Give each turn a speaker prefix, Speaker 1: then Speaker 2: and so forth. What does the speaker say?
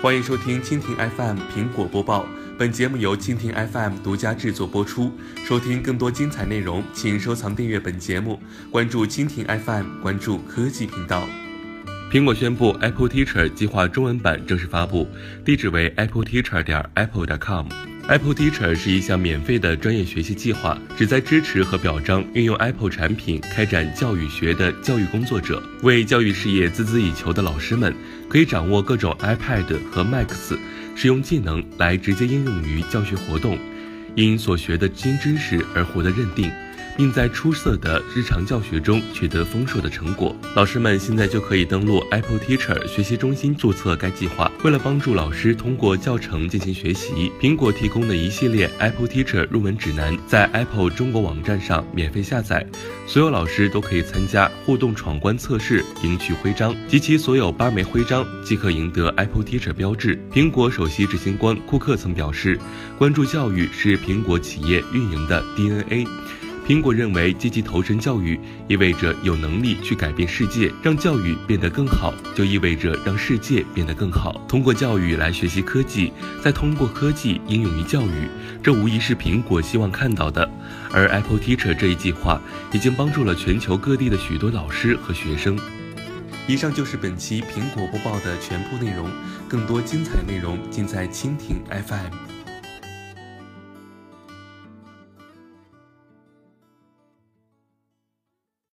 Speaker 1: 欢迎收听蜻蜓 FM 苹果播报，本节目由蜻蜓 FM 独家制作播出。收听更多精彩内容，请收藏订阅本节目，关注蜻蜓 FM，关注科技频道。苹果宣布 Apple Teacher 计划中文版正式发布，地址为 apple teacher 点 apple 点 com。Apple Teacher 是一项免费的专业学习计划，旨在支持和表彰运用 Apple 产品开展教育学的教育工作者。为教育事业孜孜以求的老师们，可以掌握各种 iPad 和 Mac 使用技能，来直接应用于教学活动，因所学的新知识而获得认定。并在出色的日常教学中取得丰硕的成果。老师们现在就可以登录 Apple Teacher 学习中心注册该计划。为了帮助老师通过教程进行学习，苹果提供的一系列 Apple Teacher 入门指南在 Apple 中国网站上免费下载。所有老师都可以参加互动闯关测试，赢取徽章，集齐所有八枚徽章即可赢得 Apple Teacher 标志。苹果首席执行官库克曾表示，关注教育是苹果企业运营的 DNA。苹果认为，积极投身教育意味着有能力去改变世界，让教育变得更好，就意味着让世界变得更好。通过教育来学习科技，再通过科技应用于教育，这无疑是苹果希望看到的。而 Apple Teacher 这一计划已经帮助了全球各地的许多老师和学生。以上就是本期苹果播报的全部内容，更多精彩内容尽在蜻蜓 FM。